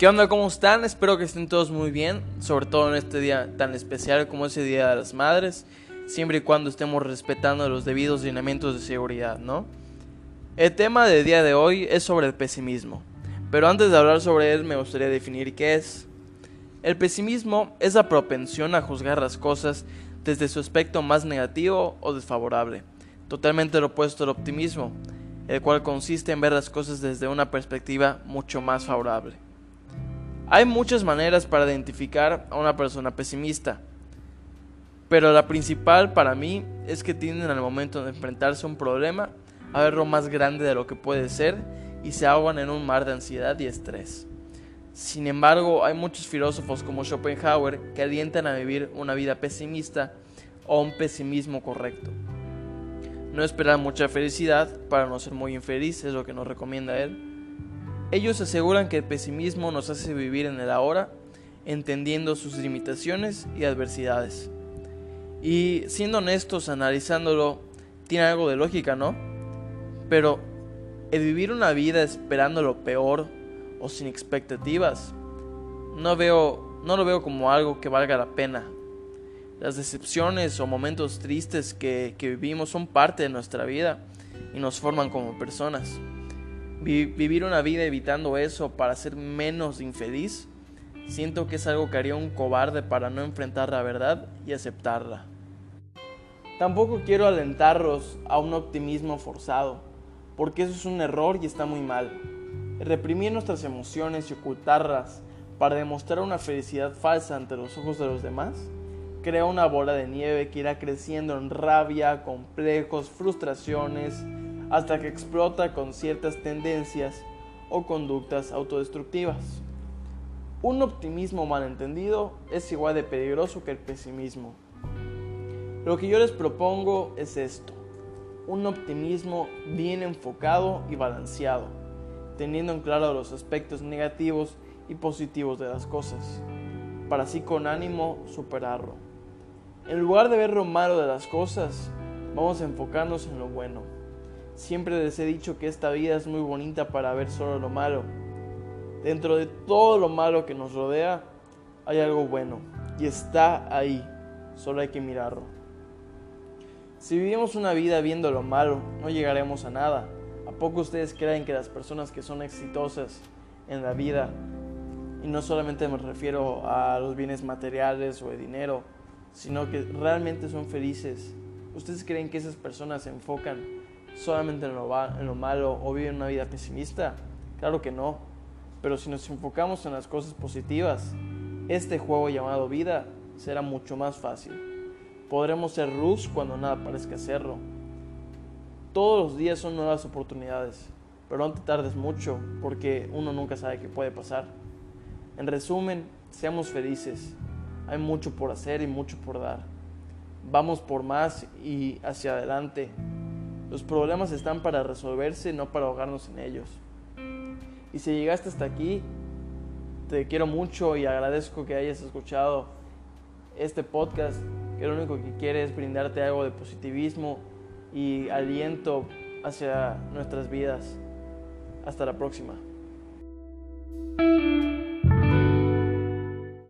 ¿Qué onda? ¿Cómo están? Espero que estén todos muy bien, sobre todo en este día tan especial como ese Día de las Madres, siempre y cuando estemos respetando los debidos lineamientos de seguridad, ¿no? El tema del día de hoy es sobre el pesimismo, pero antes de hablar sobre él me gustaría definir qué es. El pesimismo es la propensión a juzgar las cosas desde su aspecto más negativo o desfavorable, totalmente lo opuesto al optimismo, el cual consiste en ver las cosas desde una perspectiva mucho más favorable. Hay muchas maneras para identificar a una persona pesimista, pero la principal para mí es que tienden al momento de enfrentarse a un problema a verlo más grande de lo que puede ser y se ahogan en un mar de ansiedad y estrés. Sin embargo, hay muchos filósofos como Schopenhauer que alientan a vivir una vida pesimista o un pesimismo correcto. No esperar mucha felicidad para no ser muy infeliz es lo que nos recomienda él ellos aseguran que el pesimismo nos hace vivir en el ahora, entendiendo sus limitaciones y adversidades. Y siendo honestos, analizándolo, tiene algo de lógica, ¿no? Pero el vivir una vida esperando lo peor o sin expectativas, no veo, no lo veo como algo que valga la pena. Las decepciones o momentos tristes que, que vivimos son parte de nuestra vida y nos forman como personas vivir una vida evitando eso para ser menos infeliz, siento que es algo que haría un cobarde para no enfrentar la verdad y aceptarla. Tampoco quiero alentarlos a un optimismo forzado, porque eso es un error y está muy mal. Reprimir nuestras emociones y ocultarlas para demostrar una felicidad falsa ante los ojos de los demás crea una bola de nieve que irá creciendo en rabia, complejos, frustraciones, hasta que explota con ciertas tendencias o conductas autodestructivas. Un optimismo malentendido es igual de peligroso que el pesimismo. Lo que yo les propongo es esto, un optimismo bien enfocado y balanceado, teniendo en claro los aspectos negativos y positivos de las cosas, para así con ánimo superarlo. En lugar de ver lo malo de las cosas, vamos a enfocarnos en lo bueno. Siempre les he dicho que esta vida es muy bonita para ver solo lo malo. Dentro de todo lo malo que nos rodea hay algo bueno y está ahí, solo hay que mirarlo. Si vivimos una vida viendo lo malo, no llegaremos a nada. ¿A poco ustedes creen que las personas que son exitosas en la vida, y no solamente me refiero a los bienes materiales o de dinero, sino que realmente son felices, ¿ustedes creen que esas personas se enfocan solamente en lo, malo o viven una vida pesimista? Claro que no. Pero si nos enfocamos en las cosas positivas, este juego llamado vida será mucho más fácil. Podremos ser luz cuando nada parezca serlo. Todos los días son nuevas oportunidades, pero no te tardes mucho porque uno nunca sabe qué puede pasar. En resumen, seamos felices. Hay mucho por hacer y mucho por dar. Vamos por más y hacia adelante. Los problemas están para resolverse, no para ahogarnos en ellos. Y si llegaste hasta aquí, te quiero mucho y agradezco que hayas escuchado este podcast, que lo único que quiere es brindarte algo de positivismo y aliento hacia nuestras vidas. Hasta la próxima.